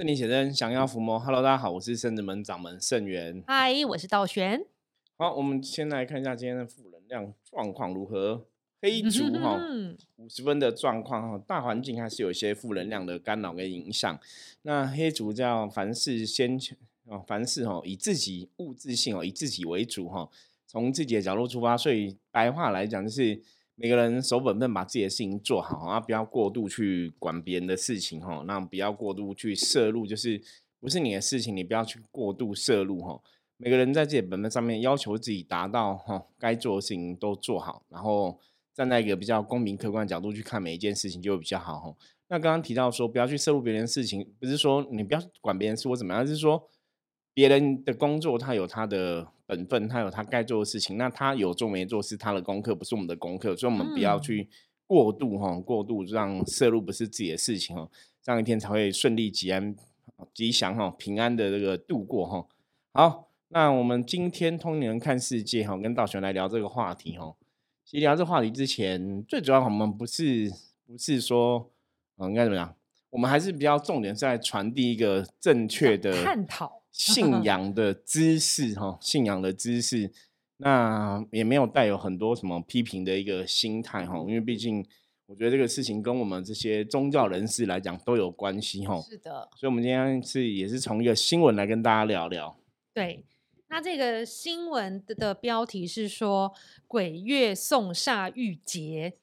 圣灵写真，想要伏魔。Hello，大家好，我是圣子门掌门圣元。嗨，我是道玄。好，我们先来看一下今天的负能量状况如何。黑竹哈，五十分的状况哈，大环境还是有一些负能量的干扰跟影响。那黑竹叫凡事先哦，凡事哈以自己物质性哦，以自己为主哈，从自己的角度出发。所以白话来讲就是。每个人守本分，把自己的事情做好啊，不要过度去管别人的事情哈。那不要过度去摄入，就是不是你的事情，你不要去过度摄入哈。每个人在自己的本分上面，要求自己达到哈，该做的事情都做好，然后站在一个比较公平客观的角度去看每一件事情，就会比较好哈。那刚刚提到说，不要去摄入别人的事情，不是说你不要管别人是或怎么样，而是说。别人的工作，他有他的本分，他有他该做的事情。那他有做没做是他的功课，不是我们的功课。所以，我们不要去过度哈，过度让摄入不是自己的事情哦，这样一天才会顺利、吉安、吉祥哈、平安的这个度过哈。好，那我们今天通灵人看世界哈，跟道玄来聊这个话题哈。其实聊这话题之前，最主要我们不是不是说，嗯，应该怎么样？我们还是比较重点在传递一个正确的探讨。信 仰的知识，哈，信仰的知识，那也没有带有很多什么批评的一个心态，哈，因为毕竟我觉得这个事情跟我们这些宗教人士来讲都有关系，哈。是的。所以，我们今天是也是从一个新闻来跟大家聊聊。对，那这个新闻的标题是说鬼月送煞遇劫，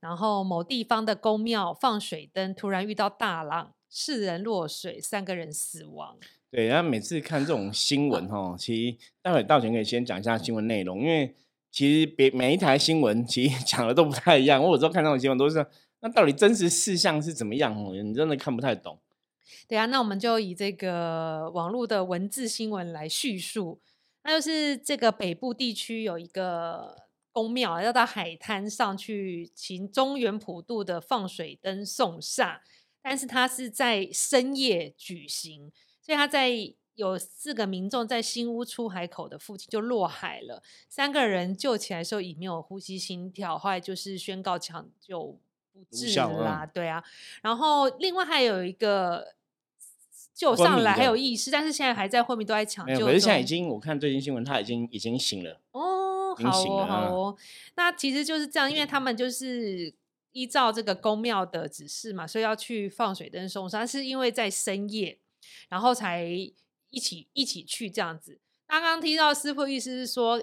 然后某地方的宫庙放水灯，突然遇到大浪，四人落水，三个人死亡。对，然后每次看这种新闻哈，其实待会道前可以先讲一下新闻内容，因为其实别每一台新闻其实 讲的都不太一样。我有时候看这种新闻都是，那到底真实事项是怎么样？哦，你真的看不太懂。对啊，那我们就以这个网络的文字新闻来叙述。那就是这个北部地区有一个宫庙，要到海滩上去行中原普渡的放水灯送煞，但是它是在深夜举行。所以他在有四个民众在新屋出海口的附近就落海了，三个人救起来时候已没有呼吸心跳，后来就是宣告抢救不治啦，对啊。然后另外还有一个救上来还有意识，但是现在还在昏迷都在抢救。可是现在已经我看最近新闻，他已经已经醒了哦，好哦好哦。那其实就是这样，因为他们就是依照这个宫庙的指示嘛，所以要去放水灯送上，是因为在深夜。然后才一起一起去这样子。刚刚听到师傅意思是说，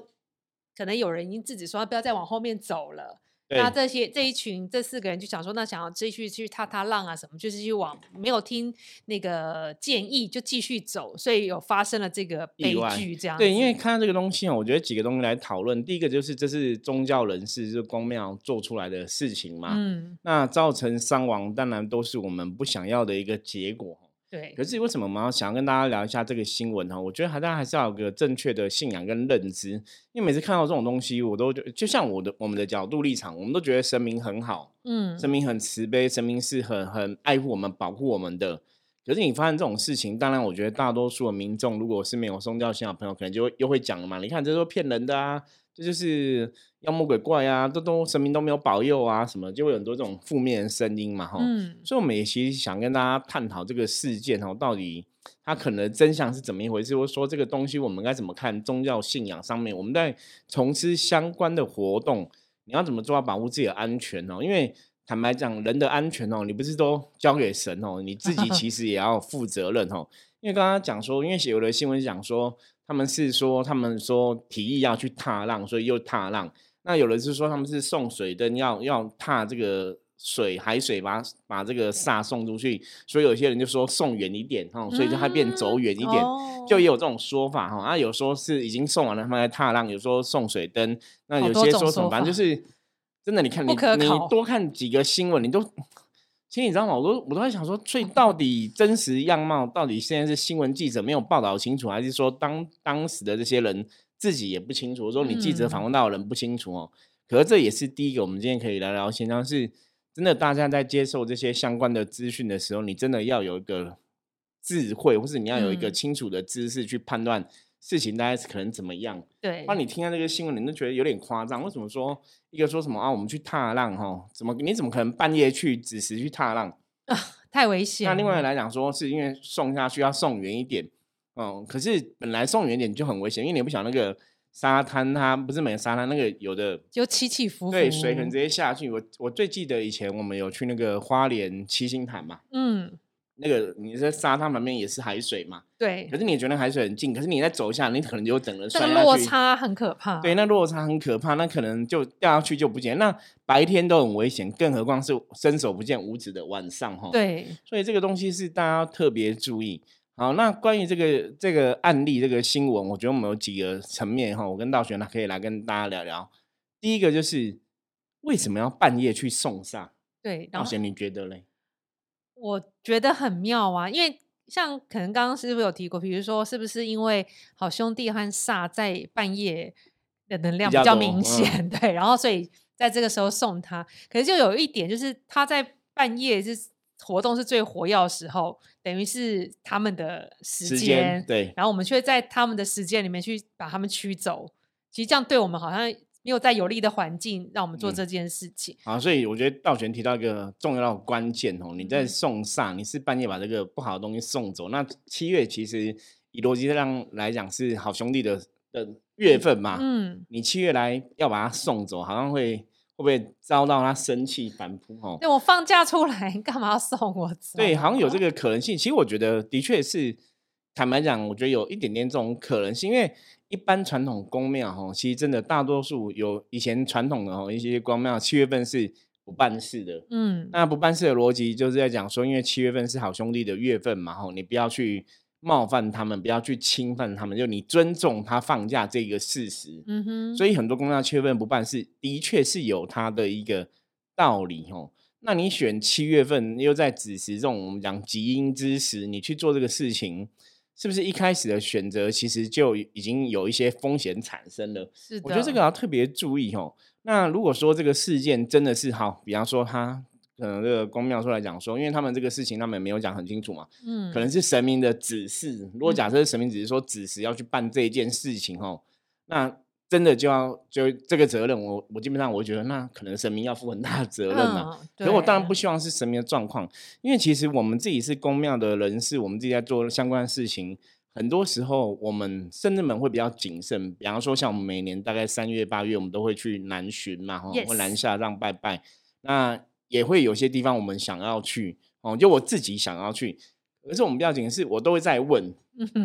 可能有人已经制止说不要再往后面走了。那这些这一群这四个人就想说，那想要继续去踏踏浪啊什么，就是去往没有听那个建议就继续走，所以有发生了这个悲剧这样。对，因为看到这个东西啊，我觉得几个东西来讨论。第一个就是这是宗教人士就光庙做出来的事情嘛，嗯，那造成伤亡，当然都是我们不想要的一个结果。对，可是为什么我们要想要跟大家聊一下这个新闻呢？我觉得大家还是要有个正确的信仰跟认知，因为每次看到这种东西，我都就像我的我们的角度立场，我们都觉得神明很好，嗯，神明很慈悲，神明是很很爱护我们、保护我们的。可是你发现这种事情，当然我觉得大多数的民众，如果是没有宗教信仰朋友，可能就会又会讲了嘛。你看这都骗人的啊！这就是妖魔鬼怪啊，都都神明都没有保佑啊，什么就会有很多这种负面的声音嘛，哈。嗯。所以我们也其实想跟大家探讨这个事件哦，到底它可能真相是怎么一回事，或者说这个东西我们该怎么看？宗教信仰上面，我们在从事相关的活动，你要怎么做到保护自己的安全哦？因为坦白讲，人的安全哦，你不是都交给神哦，你自己其 实也要负责任哦。因为刚刚讲说，因为有的新闻讲说。他们是说，他们说提议要去踏浪，所以又踏浪。那有人是说，他们是送水灯，要要踏这个水海水，把把这个煞送出去。所以有些人就说送远一点哈，所以就它变走远一点，就也有这种说法哈。啊，有说是已经送完了，他们在踏浪，有说送水灯。那有些说什么，反正就是真的。你看，你你多看几个新闻，你都。其实你知道吗？我都我都在想说，所以到底真实样貌到底现在是新闻记者没有报道清楚，还是说当当时的这些人自己也不清楚？说你记者访问到的人不清楚哦。可是这也是第一个，我们今天可以聊聊现象是，真的大家在接受这些相关的资讯的时候，你真的要有一个智慧，或是你要有一个清楚的知识去判断。事情大概是可能怎么样？对，那你听到这个新闻，你都觉得有点夸张。为什么说一个说什么啊？我们去踏浪哈？怎么你怎么可能半夜去子时去踏浪？啊，太危险。那另外来讲说，是因为送下去要送远一点，嗯，可是本来送远一点就很危险，因为你不晓得那个沙滩它不是每个沙滩那个有的就起起伏伏，对，水可能直接下去。我我最记得以前我们有去那个花莲七星潭嘛，嗯。那个你在沙滩旁边也是海水嘛？对。可是你觉得海水很近，可是你再走下，你可能就整个摔下去。落差很可怕。对，那落差很可怕，那可能就掉下去就不见。那白天都很危险，更何况是伸手不见五指的晚上哈。对。所以这个东西是大家要特别注意。好，那关于这个这个案例这个新闻，我觉得我们有几个层面哈，我跟道玄呢可以来跟大家聊聊。第一个就是为什么要半夜去送煞？对，道玄你觉得嘞？我觉得很妙啊，因为像可能刚刚师傅有提过，比如说是不是因为好兄弟和煞在半夜的能量比较明显，对，然后所以在这个时候送他，可是就有一点就是他在半夜是活动是最活跃的时候，等于是他们的时间，对，然后我们却在他们的时间里面去把他们驱走，其实这样对我们好像。没有在有利的环境让我们做这件事情啊，所以我觉得道玄提到一个重要的关键哦，你在送煞，你是半夜把这个不好的东西送走。那七月其实以逻辑上来讲是好兄弟的的月份嘛，嗯，你七月来要把它送走，好像会会不会遭到他生气反扑哦？对我放假出来 干嘛要送我走？对，好像有这 个可能性。其实我觉得的确是，坦白讲，我觉得有一点点这种可能性，因为。一般传统宫庙哈，其实真的大多数有以前传统的哈一些公庙，七月份是不办事的。嗯，那不办事的逻辑就是在讲说，因为七月份是好兄弟的月份嘛，哈，你不要去冒犯他们，不要去侵犯他们，就你尊重他放假这个事实。嗯哼，所以很多公庙七月份不办事，的确是有它的一个道理哦。那你选七月份又在子时这种我们讲吉阴之时，你去做这个事情。是不是一开始的选择其实就已经有一些风险产生了？是的，我觉得这个要特别注意哦。那如果说这个事件真的是好，比方说他可能这个公庙出来讲说，因为他们这个事情他们没有讲很清楚嘛，嗯，可能是神明的指示。如果假设是神明只是说指示要去办这一件事情哦，那。真的就要就这个责任，我我基本上我觉得那可能神明要负很大的责任嘛。可我当然不希望是神明的状况，因为其实我们自己是公庙的人士，我们自己在做相关的事情，很多时候我们甚至们会比较谨慎。比方说，像我们每年大概三月八月，我们都会去南巡嘛，哈，或南下让拜拜。那也会有些地方我们想要去哦，就我自己想要去，可是我们比较谨慎，我都会在问，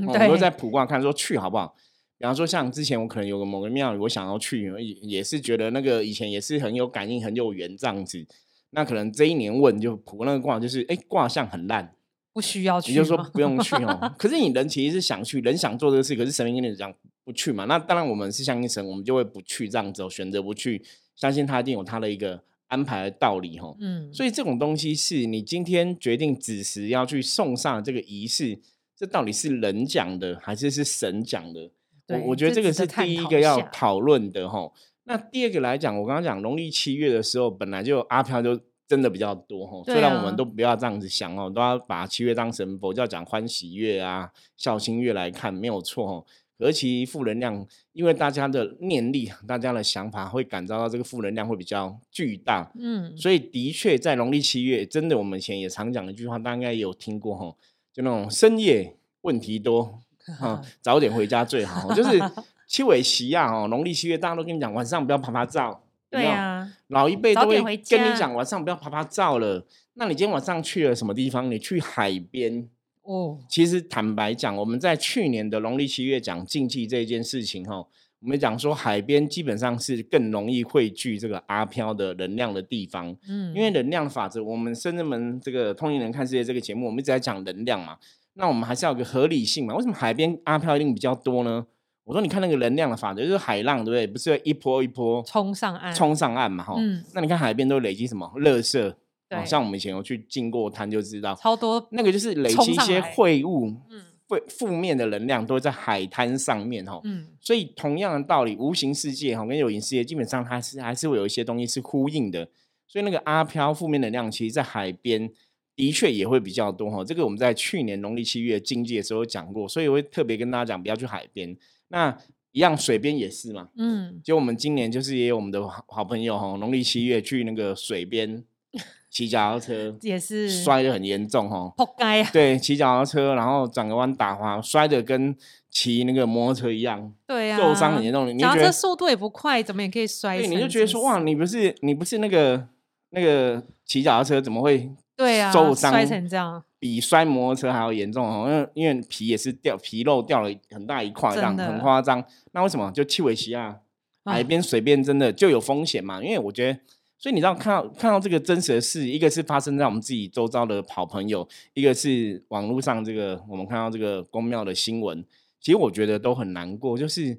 我都在卜卦看说去好不好。比方说，像之前我可能有个某个庙，我想要去，也也是觉得那个以前也是很有感应、很有缘这样子。那可能这一年问就卜那个卦，就是哎卦象很烂，不需要去，你就说不用去哦。可是你人其实是想去，人想做这个事，可是神明跟你讲不去嘛。那当然我们是相信神，我们就会不去这样子，选择不去，相信他一定有他的一个安排的道理哈。嗯，所以这种东西是你今天决定子时要去送上这个仪式，这到底是人讲的还是是神讲的？我我觉得这个是第一个要讨论的哈。那第二个来讲，我刚刚讲农历七月的时候，本来就阿飘就真的比较多哈。虽然我们都不要这样子想哦，都要把七月当成佛教讲欢喜月啊、孝心月来看，没有错哦。而其负能量，因为大家的念力、大家的想法会感召到这个负能量会比较巨大。嗯，所以的确在农历七月，真的我们以前也常讲一句话，大家应该有听过哈，就那种深夜问题多。嗯，早点回家最好。就是 七尾席啊，哦，农历七月，大家都跟你讲，晚上不要爬爬照。对啊，老一辈都会跟你讲，晚上不要爬爬照了。那你今天晚上去了什么地方？你去海边哦。其实坦白讲，我们在去年的农历七月讲禁忌这件事情，哈，我们讲说海边基本上是更容易汇聚这个阿飘的能量的地方。嗯，因为能量法则，我们深圳门这个通灵人看世界这个节目，我们一直在讲能量嘛。那我们还是要有个合理性嘛？为什么海边阿飘一定比较多呢？我说你看那个能量的法则，就是海浪，对不对？不是一波一波冲上岸，冲上岸嘛？哈，嗯。那你看海边都累积什么？垃圾。对。像我们以前有去进过滩就知道，超多。那个就是累积一些秽物，嗯，负负面的能量都在海滩上面，哈。嗯。所以同样的道理，无形世界哈跟有形世界基本上它是还是会有一些东西是呼应的。所以那个阿飘负面能量，其实在海边。的确也会比较多哈，这个我们在去年农历七月经济的时候讲过，所以我会特别跟大家讲，不要去海边。那一样水边也是嘛，嗯，就我们今年就是也有我们的好朋友哈，农历七月去那个水边 骑脚踏车也是摔得很严重哦，扑街啊！对，骑脚踏车然后转个弯打滑，摔得跟骑那个摩托车一样，对呀，受伤很严重。脚踏车速度也不快，怎么也可以摔？对，你就觉得说哇，你不是你不是那个那个骑脚踏车怎么会对啊受伤摔成这样？比摔摩托车还要严重哦，因为因为皮也是掉皮肉掉了很大一块，这样很夸张。那为什么就气尾西啊？海边随便真的就有风险嘛？因为我觉得。所以你知道看到看到这个真实的事，一个是发生在我们自己周遭的好朋友，一个是网络上这个我们看到这个公庙的新闻，其实我觉得都很难过。就是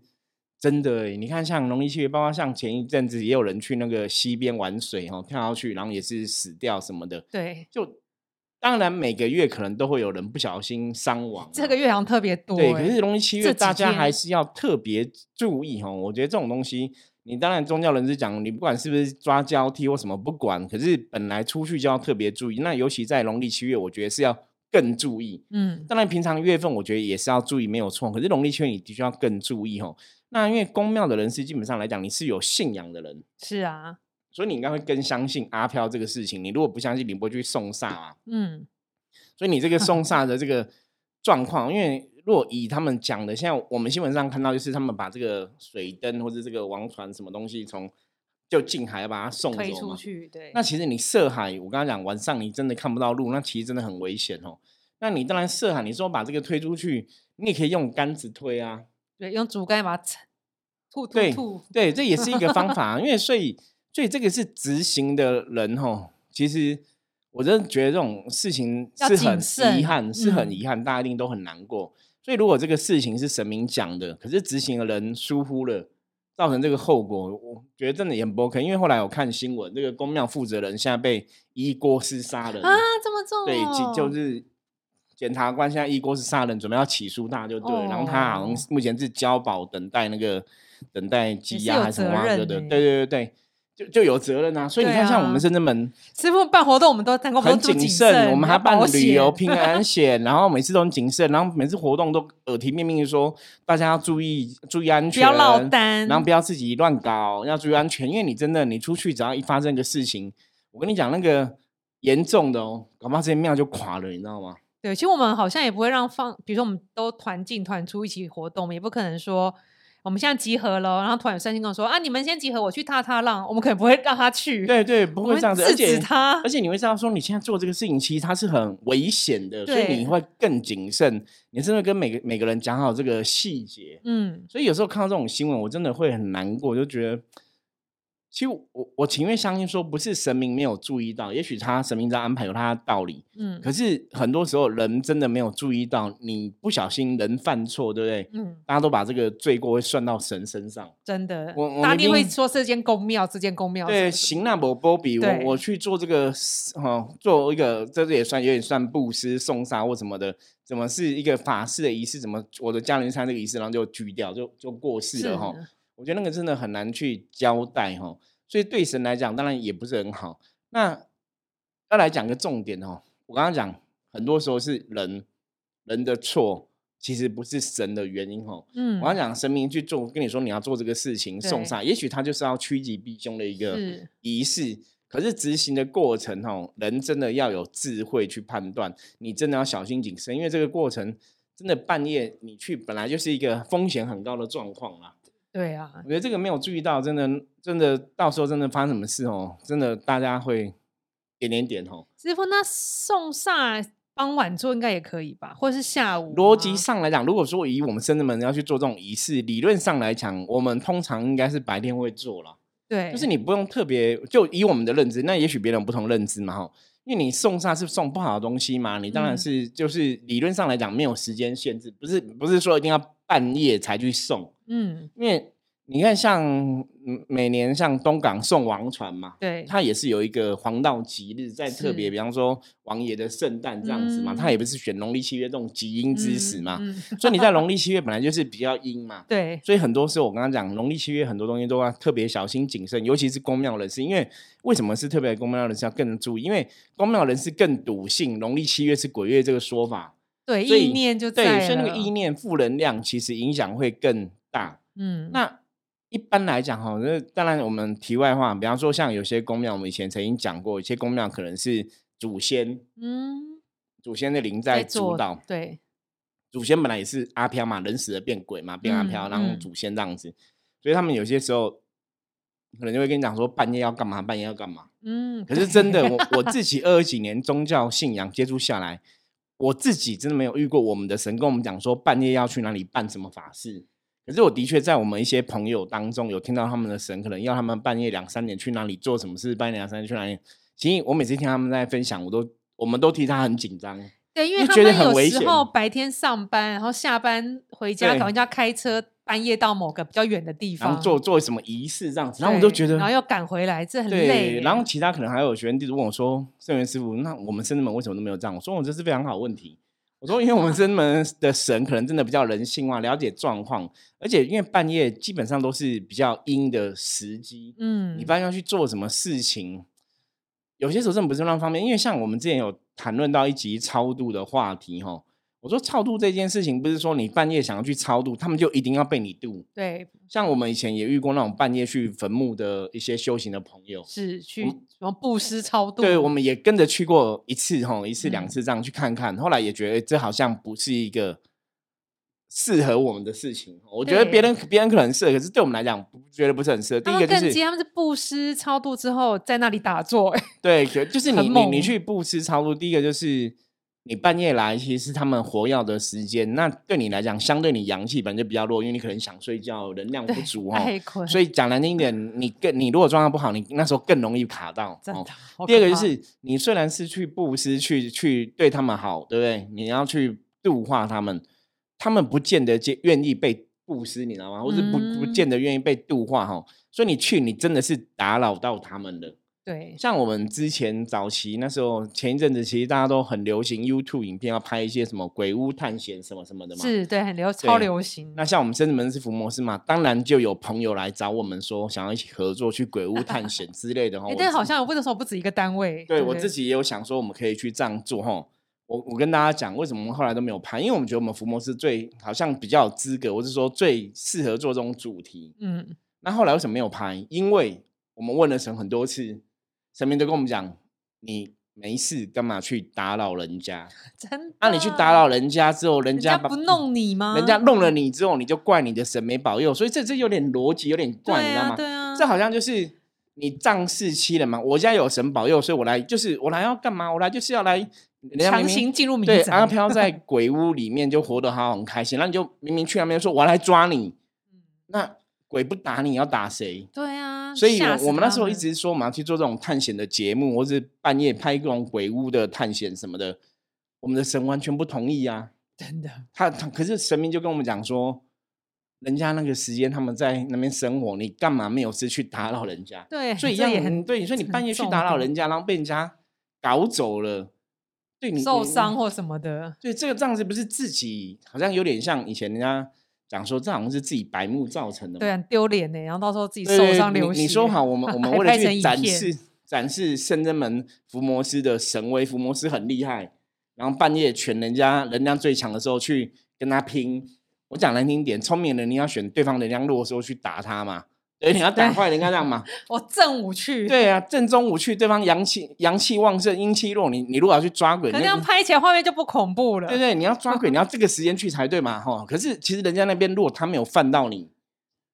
真的，你看像农历七月，包括像前一阵子也有人去那个溪边玩水哈，跳下去然后也是死掉什么的。对，就当然每个月可能都会有人不小心伤亡，这个月好像特别多。对，可是农历七月大家还是要特别注意哈。我觉得这种东西。你当然宗教人士讲，你不管是不是抓交替或什么，不管，可是本来出去就要特别注意。那尤其在农历七月，我觉得是要更注意。嗯，当然平常月份我觉得也是要注意，没有错。可是农历七月你的确要更注意哦。那因为公庙的人是基本上来讲，你是有信仰的人，是啊，所以你应该会更相信阿飘这个事情。你如果不相信，你不会去送煞啊。嗯，所以你这个送 煞的这个状况，因为。若以他们讲的，现在我们新闻上看到，就是他们把这个水灯或者这个王船什么东西从就近海把它送走出去。对，那其实你涉海，我刚刚讲晚上你真的看不到路，那其实真的很危险哦。那你当然涉海，你说把这个推出去，你也可以用杆子推啊。对，用竹竿把它吐吐吐。对，这也是一个方法。因为所以所以这个是执行的人哦，其实我真的觉得这种事情是很遗憾，是很遗憾，大家一定都很难过。所以，如果这个事情是神明讲的，可是执行的人疏忽了，造成这个后果，我觉得真的也很不 OK。因为后来我看新闻，这个公庙负责人现在被一锅是杀人啊，这么重？对，就是检察官现在一锅是杀人，准备要起诉他，就对。然后他好像目前是交保，等待那个等待羁押还是什么的？对对对对。就就有责任啊，所以你看，像我们深圳门师傅办活动，我们都很谨慎，我们还办旅游平安险，然后每次都很谨慎，然后每次活动都耳提面命的说，大家要注意注意安全，不要落单，然后不要自己乱搞，要注意安全，因为你真的你出去，只要一发生个事情，我跟你讲那个严重的哦，恐怕这些庙就垮了，你知道吗？对，其实我们好像也不会让放，比如说我们都团进团出一起活动，也不可能说。我们现在集合了，然后突然有三星跟我说：“啊，你们先集合，我去踏踏浪。”我们可能不会让他去。对对，不会这样子，而且他，而且你会知道说，你现在做这个事情其实它是很危险的，所以你会更谨慎。你真的跟每个每个人讲好这个细节，嗯。所以有时候看到这种新闻，我真的会很难过，就觉得。其实我我情愿相信说不是神明没有注意到，也许他神明在安排有他的道理，嗯。可是很多时候人真的没有注意到，你不小心人犯错，对不对？嗯。大家都把这个罪过会算到神身上，真的。我我一定会说这间公庙，这间公庙。对，行那某波比，我我去做这个哈，做一个这也算有点算布施送杀或什么的，怎么是一个法事的仪式？怎么我的家人参这个仪式，然后就锯掉，就就过世了哈。我觉得那个真的很难去交代哈，所以对神来讲当然也不是很好。那要来讲个重点哦，我刚刚讲很多时候是人人的错，其实不是神的原因哦。嗯，我刚讲神明去做，跟你说你要做这个事情送上，也许他就是要趋吉避凶的一个仪式，可是执行的过程哦，人真的要有智慧去判断，你真的要小心谨慎，因为这个过程真的半夜你去本来就是一个风险很高的状况啦。对啊，我觉得这个没有注意到，真的，真的，到时候真的发生什么事哦，真的大家会点点点哦。师傅，那送煞傍晚做应该也可以吧，或者是下午？逻辑上来讲，如果说以我们深圳门要去做这种仪式，理论上来讲，我们通常应该是白天会做了。对，就是你不用特别，就以我们的认知，那也许别人不同认知嘛哈。因为你送煞是送不好的东西嘛，你当然是就是理论上来讲没有时间限制，不是不是说一定要半夜才去送。嗯，因为你看，像每年像东港送王船嘛，对，它也是有一个黄道吉日，在特别，比方说王爷的圣诞这样子嘛，它也不是选农历七月这种吉阴之时嘛，所以你在农历七月本来就是比较阴嘛，对，所以很多时候我刚刚讲农历七月很多东西都要特别小心谨慎，尤其是公庙人士，因为为什么是特别公庙人士要更注意？因为公庙人士更笃信农历七月是鬼月这个说法，对，意念就对，所以那个意念负能量其实影响会更大。嗯，那一般来讲哈，那当然我们题外话，比方说像有些宫庙，我们以前曾经讲过，有些宫庙可能是祖先，嗯，祖先的灵在主导，对，祖先本来也是阿飘嘛，人死了变鬼嘛，变阿飘，然后祖先这样子，所以他们有些时候可能就会跟你讲说半夜要干嘛，半夜要干嘛，嗯，可是真的，我我 自己二十几年宗教信仰接触下来，我自己真的没有遇过我们的神跟我们讲说半夜要去哪里办什么法事。可是我的确在我们一些朋友当中有听到他们的神可能要他们半夜两三点去哪里做什么事，半夜两三点去哪里。其实我每次听他们在分享，我都我们都替他很紧张。对，因为他们有时候白天上班，然后下班回家，可能要开车半夜到某个比较远的地方做做什么仪式这样子。然后我都觉得，然后又赶回来，这很累。然后其他可能还有学员弟子问我说：“圣元师傅，那我们生人们为什么都没有这样？”我说：“我这是非常好问题。”我说，因为我们生门的神可能真的比较人性化，了解状况，而且因为半夜基本上都是比较阴的时机，嗯，你半夜要去做什么事情，有些时候真的不是那方面。因为像我们之前有谈论到一集超度的话题，哈。我说超度这件事情，不是说你半夜想要去超度，他们就一定要被你度。对，像我们以前也遇过那种半夜去坟墓的一些修行的朋友，是去什么布施超度。对，我们也跟着去过一次，哈，一次两次这样去看看。后来也觉得这好像不是一个适合我们的事情。我觉得别人别人可能适合，可是对我们来讲，觉得不是很适合。第一个就是他们是布施超度之后在那里打坐。对，就是你你你去布施超度，第一个就是。你半夜来，其实是他们活药的时间。那对你来讲，相对你阳气本就比较弱，因为你可能想睡觉，能量不足哦。所以讲难听一点，你更你如果状态不好，你那时候更容易卡到。第二个就是，你虽然是去布施，去去对他们好，对不对？你要去度化他们，他们不见得接愿意被布施，你知道吗？或是不不见得愿意被度化哈。所以你去，你真的是打扰到他们了。对，像我们之前早期那时候，前一阵子其实大家都很流行 YouTube 影片，要拍一些什么鬼屋探险什么什么的嘛。是，对，很流超流行。那像我们深圳门是福摩斯嘛，当然就有朋友来找我们说，想要一起合作去鬼屋探险之类的哈。但好像我那时候不止一个单位。对我自己也有想说，我们可以去这样做哈。我我跟大家讲，为什么我们后来都没有拍？因为我们觉得我们福摩斯最好像比较有资格，或是说最适合做这种主题。嗯。那后来为什么没有拍？因为我们问了神很多次。神明都跟我们讲，你没事干嘛去打扰人家？真？那你去打扰人家之后，人家不弄你吗？人家弄了你之后，你就怪你的神没保佑，所以这这有点逻辑，有点怪，你知道吗？对啊，这好像就是你仗势欺人嘛。我家有神保佑，所以我来就是我来要干嘛？我来就是要来强行进入民对阿飘在鬼屋里面就活得好很开心，那你就明明去那边说我来抓你，那。鬼不打你要打谁？对啊，所以我们那时候一直说我们要去做这种探险的节目，或是半夜拍各种鬼屋的探险什么的。我们的神完全不同意啊！真的，他他可是神明就跟我们讲说，人家那个时间他们在那边生活，你干嘛没有事去打扰人家？对，所以这也很对。你说你半夜去打扰人家，然后被人家搞走了，对你受伤或什么的。对，这个这样子不是自己好像有点像以前人家。讲说这好像是自己白目造成的，对，啊丢脸呢。然后到时候自己受伤流血。你说好，我们 我们为了去展示展示圣真门伏魔师的神威，伏魔师很厉害。然后半夜全人家能量最强的时候去跟他拼。我讲难听点，聪明人你要选对方能量弱的时候去打他嘛。哎，你要打坏人家这样嘛？我正午去。对啊，正中午去，对方阳气阳气旺盛，阴气弱，你你如果要去抓鬼，那样拍起来画面就不恐怖了。对对，你要抓鬼，你要这个时间去才对嘛，哈。可是其实人家那边如果他没有犯到你，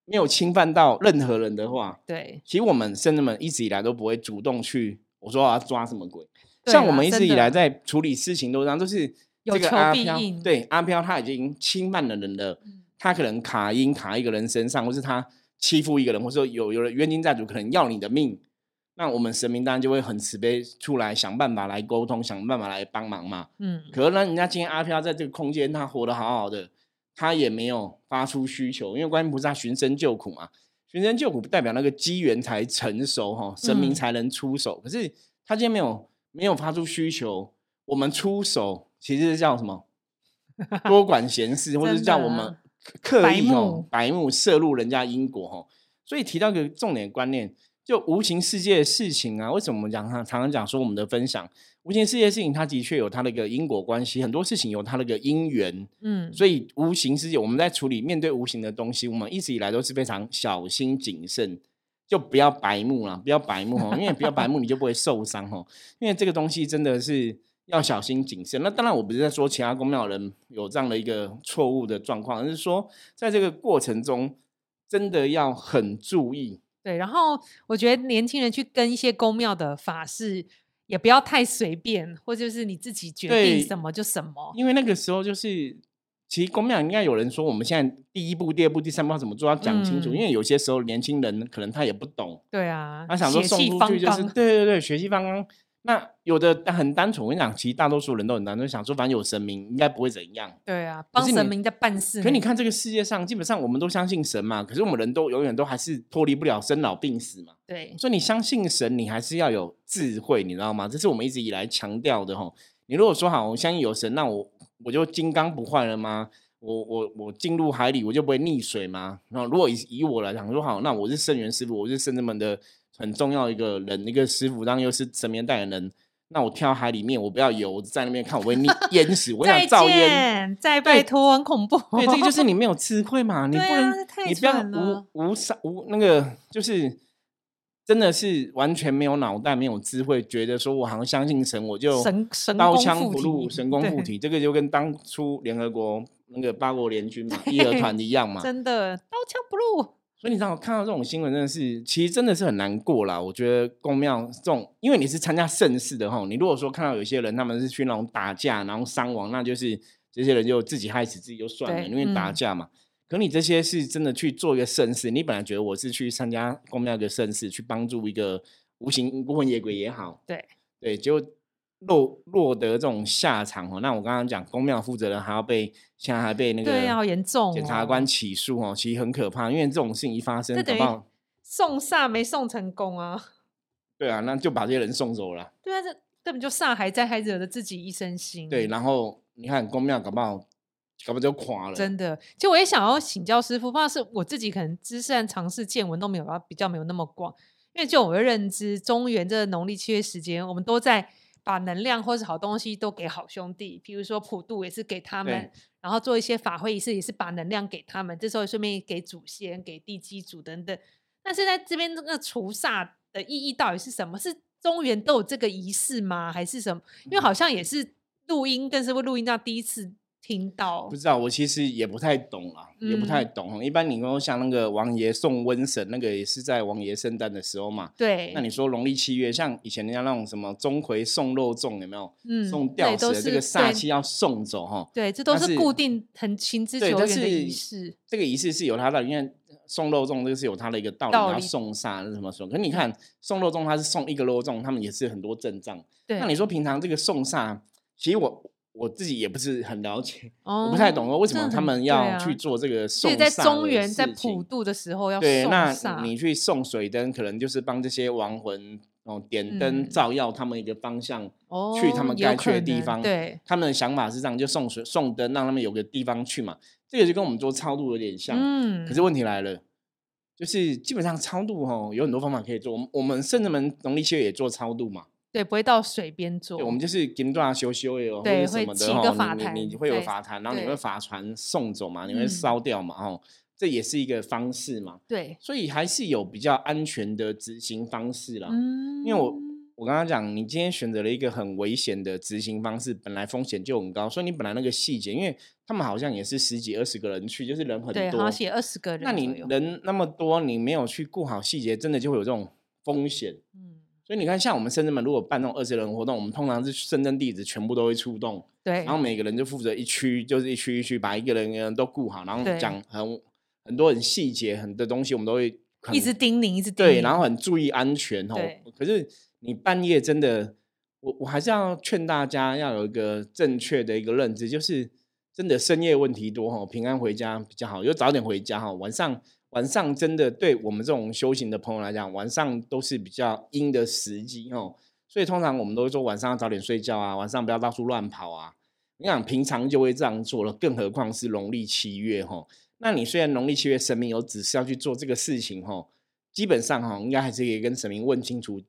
没有侵犯到任何人的话，对，其实我们圣人们一直以来都不会主动去。我说我要抓什么鬼？像我们一直以来在处理事情都这样，就是这个阿飘，对阿飘他已经侵犯了人了，他可能卡音卡一个人身上，或是他。欺负一个人，或者说有有人冤亲债主可能要你的命，那我们神明当然就会很慈悲出来想办法来沟通，想办法来帮忙嘛。嗯，可是呢，人家今天阿飘在这个空间，他活得好好的，他也没有发出需求，因为观音菩萨寻声救苦嘛，寻声救苦代表那个机缘才成熟哈，神明才能出手。可是他今天没有没有发出需求，我们出手其实是叫什么？多管闲事，或者是叫我们。刻意哦，白目摄入人家因果哦，所以提到一个重点观念，就无形世界的事情啊，为什么我们讲常常常讲说我们的分享，无无形世界事情，它的确有它的一个因果关系，很多事情有它的一个因缘，嗯，所以无形世界我们在处理面对无形的东西，我们一直以来都是非常小心谨慎，就不要白目了，不要白目哦，因为不要白目你就不会受伤哦，因为这个东西真的是要小心谨慎。那当然，我不是在说其他公庙人有这样的一个错误的状况，而是说在这个过程中真的要很注意。对，然后我觉得年轻人去跟一些公庙的法事。也不要太随便，或就是你自己决定什么就什么。因为那个时候就是，其实公庙应该有人说，我们现在第一步、第二步、第三步要怎么做，要讲清楚。因为有些时候年轻人可能他也不懂。对啊，他想说送出去就是，对对对，血气方刚。那有的很单纯，我跟你讲，其实大多数人都很单纯，想说反正有神明，应该不会怎样。对啊，帮神明在办事。可你看这个世界上，基本上我们都相信神嘛，可是我们人都永远都还是脱离不了生老病死嘛。对，所以你相信神，你还是要有智慧，你知道吗？这是我们一直以来强调的哈。你如果说好，我相信有神，那我我就金刚不坏了吗？我我我进入海里，我就不会溺水吗？那如果以以我来讲，说好，那我是圣元师傅，我是圣人们的很重要一个人，一个师傅，然后又是神明代言人。那我跳海里面，我不要游，在那边看我会溺 淹死，我想造烟。再拜托，很恐怖。对，这个就是你没有 智慧嘛，你不能，你不要无无上无那个，就是真的是完全没有脑袋、没有智慧，觉得说我好像相信神，我就神神刀枪不入、神功附体。这个就跟当初联合国那个八国联军嘛、义和团一样嘛，真的刀枪不入。所以你知道，看到这种新闻真的是，其实真的是很难过啦。我觉得公庙这种，因为你是参加盛事的哈，你如果说看到有些人他们是去那种打架，然后伤亡，那就是这些人就自己害死自己就算了，因为打架嘛。可你这些是真的去做一个盛事，你本来觉得我是去参加公庙的盛事，去帮助一个无形孤魂野鬼也好，对对，就。落落得这种下场哦，那我刚刚讲公庙负责人还要被现在还被那个对好严重检察官起诉哦，其实很可怕，因为这种事情一发生，等于送煞没送成功啊。对啊，那就把这些人送走了。对啊，这根本就煞还在，还惹得自己一身腥。对，然后你看公庙搞不好搞不就垮了。真的，其实我也想要请教师傅，怕是我自己可能知识和尝试见闻都没有比较没有那么广，因为就我的认知，中原这农历七月时间，我们都在。把能量或是好东西都给好兄弟，比如说普渡也是给他们，然后做一些法会仪式也是把能量给他们，这时候顺便给祖先、给地基主等等。但是在这边这个除煞的意义到底是什么？是中原都有这个仪式吗？还是什么？因为好像也是录音，更是会录音到第一次。听到不知道，我其实也不太懂啊，也不太懂。一般你说像那个王爷送瘟神，那个也是在王爷圣诞的时候嘛。对。那你说农历七月，像以前人家那种什么钟馗送肉粽，有没有？嗯。送吊死的这个煞气要送走哈。对，这都是固定很勤之久远的仪式。这个仪式是有它的，因为送肉粽这个是有它的一个道理，要送煞是什么送？可你看送肉粽，它是送一个肉粽，他们也是很多阵仗。对。那你说平常这个送煞，其实我。我自己也不是很了解，我不太懂哦为什么他们要去做这个送在中原在普渡的时候要对，那你去送水灯，可能就是帮这些亡魂哦点灯照耀他们一个方向，去他们该去的地方。对，他们的想法是这样，就送水送灯，让他们有个地方去嘛。这个就跟我们做超度有点像。嗯。可是问题来了，就是基本上超度哦，有很多方法可以做。我们我们甚至们农历七月也做超度嘛。对，不会到水边做。我们就是金段修修哟，或者什么的哈。你你会有法坛，然后你会法船送走嘛？你会烧掉嘛？哦，这也是一个方式嘛。对，所以还是有比较安全的执行方式啦。嗯，因为我我刚刚讲，你今天选择了一个很危险的执行方式，本来风险就很高，所以你本来那个细节，因为他们好像也是十几二十个人去，就是人很多，对，好写二十个人。那你人那么多，你没有去顾好细节，真的就会有这种风险。嗯。所以你看，像我们深圳们如果办那种二十人活动，我们通常是深圳弟子全部都会出动，对，然后每个人就负责一区，就是一区一区把一个人人都顾好，然后讲很很多很细节很的东西，我们都会一直叮咛，一直对，然后很注意安全哦。可是你半夜真的，我我还是要劝大家要有一个正确的一个认知，就是真的深夜问题多哈，平安回家比较好，就早点回家哈，晚上。晚上真的对我们这种修行的朋友来讲，晚上都是比较阴的时机哦，所以通常我们都会说晚上要早点睡觉啊，晚上不要到处乱跑啊。你想平常就会这样做了，更何况是农历七月哈？那你虽然农历七月神明有指示要去做这个事情哈，基本上哈，应该还是可以跟神明问清楚，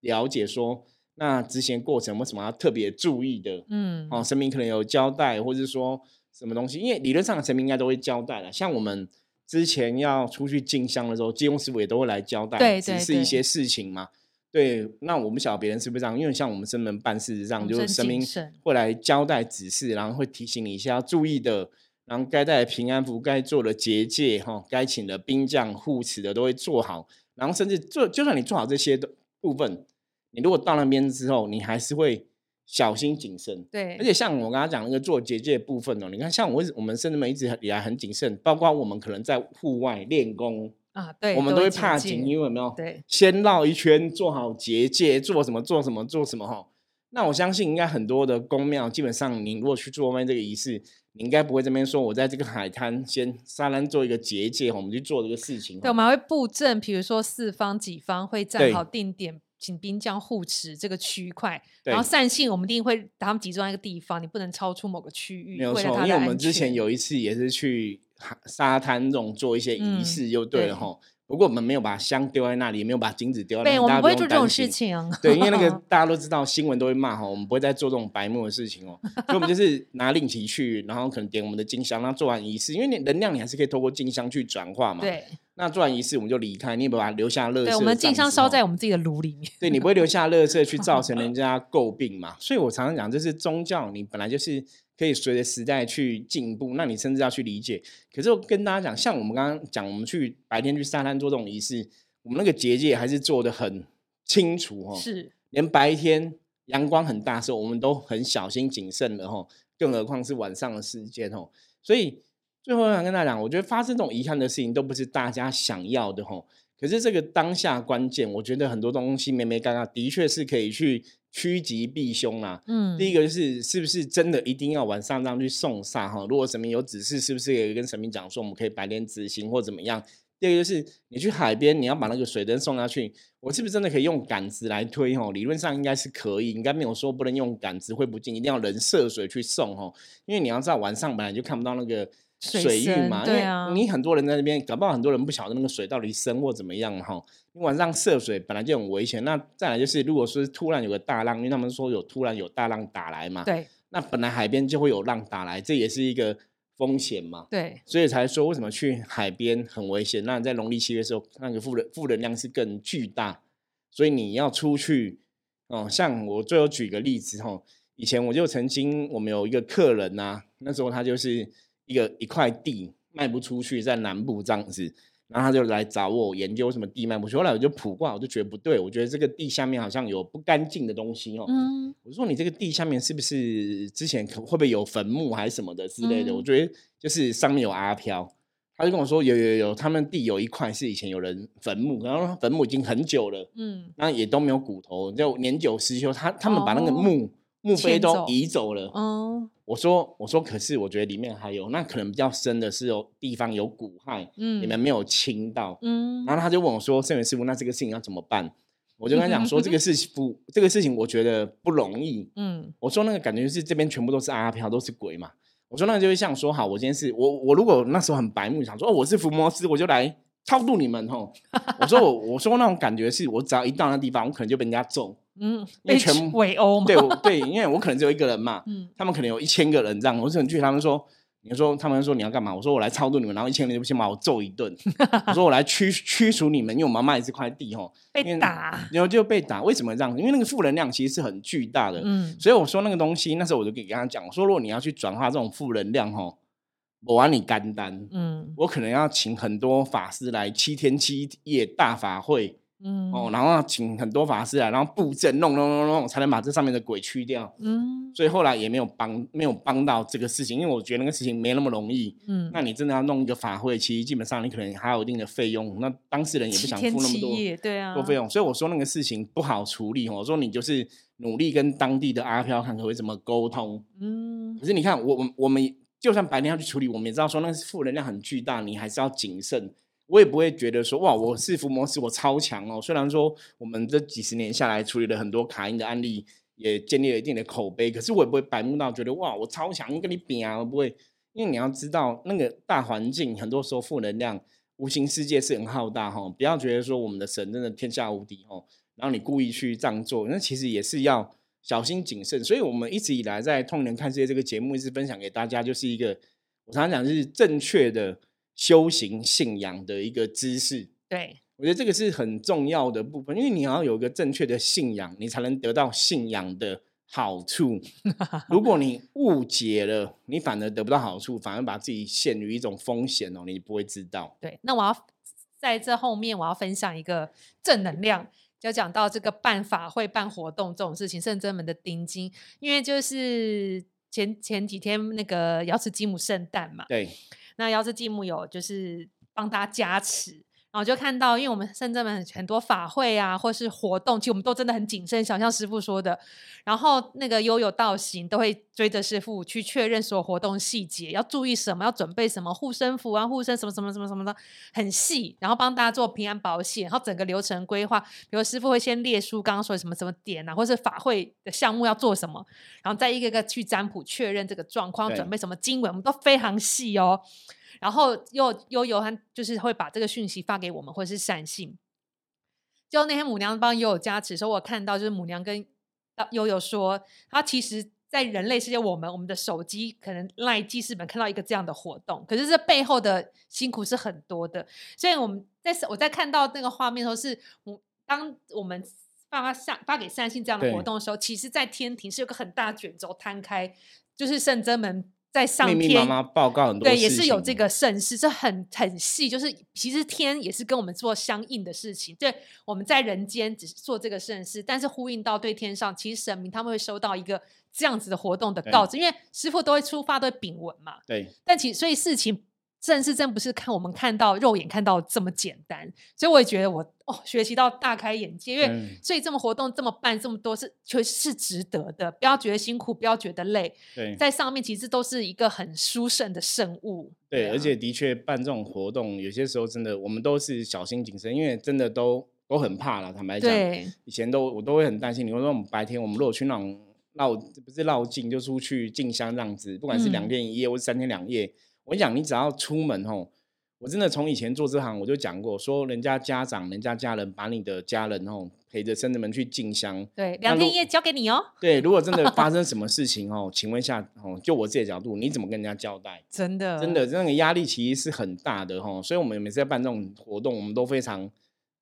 了解说那执行过程有什么要特别注意的？嗯，哦，神明可能有交代，或者说什么东西？因为理论上神明应该都会交代了。像我们之前要出去进香的时候，金庸师傅也都会来交代，指示一些事情嘛。对，那我们晓得别人是不是这样？因为像我们神门办事上，就是神明会来交代指示，然后会提醒你一下要注意的，然后该带平安符、该做的结界哈、该请的兵将护持的都会做好，然后甚至做，就算你做好这些的部分，你如果到那边之后，你还是会小心谨慎。对，而且像我刚刚讲那个做结界部分哦，你看像我我们甚至们一直以来很谨慎，包括我们可能在户外练功。啊，对，我们都会怕紧，因为有没有？对，先绕一圈，做好结界，做什么做什么做什么哈。那我相信应该很多的宫庙，基本上你如果去做外面这个仪式，你应该不会这边说，我在这个海滩先沙滩做一个结界，我们去做这个事情。对，我们还会布阵，比如说四方几方会站好定点，请兵将护持这个区块，然后善信我们一定会把他们集中在一个地方，你不能超出某个区域。没有错，因为我们之前有一次也是去沙滩这种做一些仪式，就对了哈。不过我们没有把香丢在那里，也没有把金子丢在那里。对，我们不会做这种事情。对，因为那个 大家都知道，新闻都会骂哈，我们不会再做这种白目的事情哦。所以我们就是拿令旗去，然后可能点我们的金香，然后做完仪式，因为你能量你还是可以透过金香去转化嘛。对。那做完仪式我们就离开，你也不把它留下乐色。对，我们金香烧在我们自己的炉里面。对你不会留下乐色去 造成人家诟病嘛？所以我常常讲，这是宗教，你本来就是。可以随着时代去进步，那你甚至要去理解。可是我跟大家讲，像我们刚刚讲，我们去白天去沙滩做这种仪式，我们那个结界还是做的很清楚哦。是，连白天阳光很大的时候，我们都很小心谨慎的哈，更何况是晚上的时间哦。所以最后想跟大家讲，我觉得发生这种遗憾的事情都不是大家想要的哈。可是这个当下关键，我觉得很多东西没没刚刚的确是可以去。趋吉避凶啊，嗯，第一个就是是不是真的一定要晚上这样去送煞哈？如果神明有指示，是不是也跟神明讲说我们可以白天执行或怎么样？第二个就是你去海边，你要把那个水灯送下去，我是不是真的可以用杆子来推？哈，理论上应该是可以，应该没有说不能用杆子会不进，一定要人涉水去送哈。因为你要知道晚上本来就看不到那个水域嘛，因为你很多人在那边，搞不好很多人不晓得那个水到底深或怎么样哈。你晚上涉水本来就很危险，那再来就是，如果说突然有个大浪，因为他们说有突然有大浪打来嘛，对，那本来海边就会有浪打来，这也是一个风险嘛，对，所以才说为什么去海边很危险。那在农历七月的时候，那个负能负能量是更巨大，所以你要出去哦。像我最后举个例子哈，以前我就曾经我们有一个客人呐，那时候他就是一个一块地卖不出去，在南部这样子。然后他就来找我研究什么地脉，我后来我就卜卦，我就觉得不对，我觉得这个地下面好像有不干净的东西哦。嗯，我说你这个地下面是不是之前可会不会有坟墓还是什么的之类的？我觉得就是上面有阿飘，他就跟我说有有有，他们地有一块是以前有人坟墓，然后坟墓已经很久了，嗯，那也都没有骨头，就年久失修，他他们把那个墓。墓碑都移走了。嗯，我说我说，可是我觉得里面还有，那可能比较深的是有地方有骨骸，嗯，你们没有清到，嗯。然后他就问我说：“圣元师傅，那这个事情要怎么办？”我就跟他讲说：“ 这个事情不，这个事情我觉得不容易。”嗯，我说那个感觉是这边全部都是阿飘，都是鬼嘛。我说那个就会像说好，我今天是我我如果那时候很白目，想说哦我是伏魔师，我就来超度你们吼。我说我我说那种感觉是我只要一到那地方，我可能就被人家揍。嗯，被全围殴嘛？对对，因为我可能只有一个人嘛，嗯，他们可能有一千个人这样，我只能去他们说，你说他们说你要干嘛？我说我来超度你们，然后一千人就先把我揍一顿。我说我来驱驱除你们，因为我们要卖这块地吼，被打，然后就被打。为什么这样？因为那个负能量其实是很巨大的，嗯，所以我说那个东西，那时候我就给跟他讲，我说如果你要去转化这种负能量吼，我玩你干单，嗯，我可能要请很多法师来七天七夜大法会。嗯哦，然后请很多法师来，然后布阵弄弄弄弄，才能把这上面的鬼去掉。嗯，所以后来也没有帮，没有帮到这个事情，因为我觉得那个事情没那么容易。嗯，那你真的要弄一个法会，其实基本上你可能还有一定的费用，那当事人也不想付那么多，对啊，多费用。所以我说那个事情不好处理。我说你就是努力跟当地的阿飘看可会怎么沟通。嗯，可是你看我我我们就算白天要去处理，我们也知道说那个负能量很巨大，你还是要谨慎。我也不会觉得说哇，我是伏魔师，我超强哦。虽然说我们这几十年下来处理了很多卡因的案例，也建立了一定的口碑，可是我也不会白目到觉得哇，我超强，跟你比啊，我不会。因为你要知道，那个大环境很多时候负能量，无形世界是很浩大哈。不要觉得说我们的神真的天下无敌哦。然后你故意去这样做，那其实也是要小心谨慎。所以我们一直以来在《通人看世界》这个节目一直分享给大家，就是一个我常常讲是正确的修行信仰的一个知识。对。我觉得这个是很重要的部分，因为你要有一个正确的信仰，你才能得到信仰的好处。如果你误解了，你反而得不到好处，反而把自己陷于一种风险哦，你不会知道。对，那我要在这后面，我要分享一个正能量，就讲到这个办法会办活动这种事情，圣真门的丁金，因为就是前前几天那个瑶池吉姆圣诞嘛，对，那要是继母有就是帮他加持。然后就看到，因为我们深圳们很多法会啊，或是活动，其实我们都真的很谨慎，想像师傅说的。然后那个悠悠道行都会追着师傅去确认所有活动细节，要注意什么，要准备什么护身符啊、护身什么什么什么什么的，很细。然后帮大家做平安保险，然后整个流程规划，比如师傅会先列出刚刚说什么什么点啊，或是法会的项目要做什么，然后再一个个去占卜确认这个状况，准备什么经文，我们都非常细哦。然后又悠悠他就是会把这个讯息发给我们，或者是善信。就那天母娘帮悠悠加持时候，我看到就是母娘跟悠悠说，他其实，在人类世界，我们我们的手机可能赖记事本看到一个这样的活动，可是这背后的辛苦是很多的。所以我们在我在看到那个画面的时候，是我当我们发发善发给善信这样的活动的时候，其实，在天庭是有个很大卷轴摊开，就是圣真门。在上天报告很多，对，也是有这个盛世，这很很细，就是其实天也是跟我们做相应的事情。对，我们在人间只是做这个盛世，但是呼应到对天上，其实神明他们会收到一个这样子的活动的告知，因为师傅都会出发，都会禀文嘛。对，但其所以事情。正是真不是看我们看到肉眼看到这么简单，所以我也觉得我哦学习到大开眼界，因为所以这么活动这么办这么多是确实是值得的，不要觉得辛苦，不要觉得累。对，在上面其实都是一个很殊胜的圣物。对，而且的确办这种活动，有些时候真的我们都是小心谨慎，因为真的都都很怕了。坦白讲，以前都我都会很担心。你说我们白天我们如果去那种绕不是绕境，就出去进香这样子，不管是两天一夜或是三天两夜。我跟你讲，你只要出门吼，我真的从以前做这行我就讲过，说人家家长、人家家人把你的家人吼陪着生子们去进香，对，两天一夜交给你哦。对，如果真的发生 什么事情哦，请问一下哦，就我自己的角度，你怎么跟人家交代？真的，真的，那个压力其实是很大的吼，所以我们每次在办这种活动，我们都非常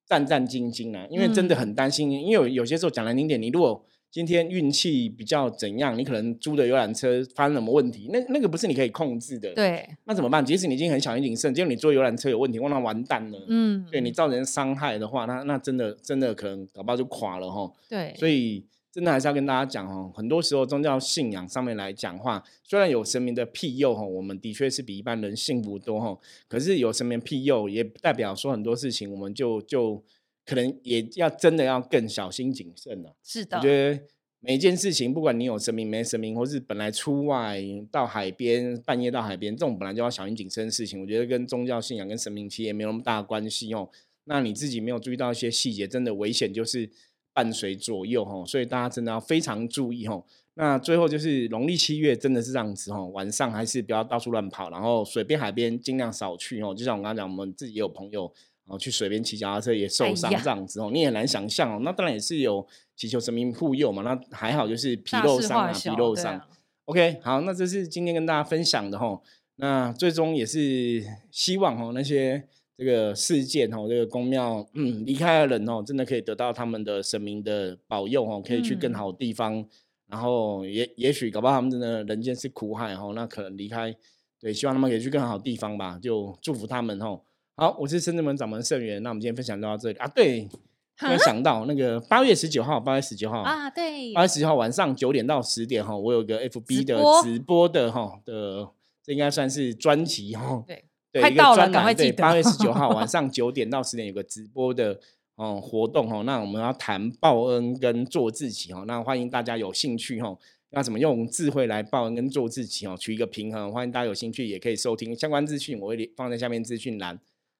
战战兢兢啊，因为真的很担心，因为有有些时候讲难听点，你如果今天运气比较怎样？你可能租的游览车发生什么问题？那那个不是你可以控制的。对，那怎么办？即使你已经很小心谨慎，结果你坐游览车有问题，那完蛋了。嗯，对你造成伤害的话，那那真的真的可能搞不好就垮了哈。对，所以真的还是要跟大家讲哦，很多时候宗教信仰上面来讲话，虽然有神明的庇佑哈，我们的确是比一般人幸福多哈。可是有神明庇佑，也代表说很多事情我们就就可能也要真的要更小心谨慎了。是的，我觉得。每一件事情，不管你有神明没神明，或是本来出外到海边，半夜到海边，这种本来就要小心谨慎的事情，我觉得跟宗教信仰跟神明其实也没有那么大的关系哦。那你自己没有注意到一些细节，真的危险就是伴随左右哦，所以大家真的要非常注意哦。那最后就是农历七月真的是这样子哦，晚上还是不要到处乱跑，然后水边海边尽量少去哦。就像我刚刚讲，我们自己也有朋友。然后去水边骑脚踏车也受伤这样子哦，你也难想象哦。那当然也是有祈求神明护佑嘛。那还好就是皮肉伤啊，皮肉伤。OK，好，那这是今天跟大家分享的哈。那最终也是希望哦，那些这个事件哦，这个宫庙嗯离开的人哦，真的可以得到他们的神明的保佑哦，可以去更好的地方。然后也也许搞不好他们真的人间是苦海哦，那可能离开，对，希望他们可以去更好的地方吧，就祝福他们哦。好，我是深圳门掌门盛元。那我们今天分享就到这里啊。对，突然想到那个八月十九号，八月十九号啊，对，八月十九号晚上九点到十点哈，我有个 FB 的直播的哈的，这应该算是专辑哈。对，快到了，赶快记得。八月十九号 晚上九点到十点有个直播的哦活动哈，那我们要谈报恩跟做自己哈，那欢迎大家有兴趣哈，要怎么用智慧来报恩跟做自己哦，取一个平衡。欢迎大家有兴趣也可以收听相关资讯，我会放在下面资讯栏。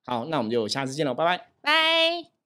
好，那我们就下次见了，拜拜，拜。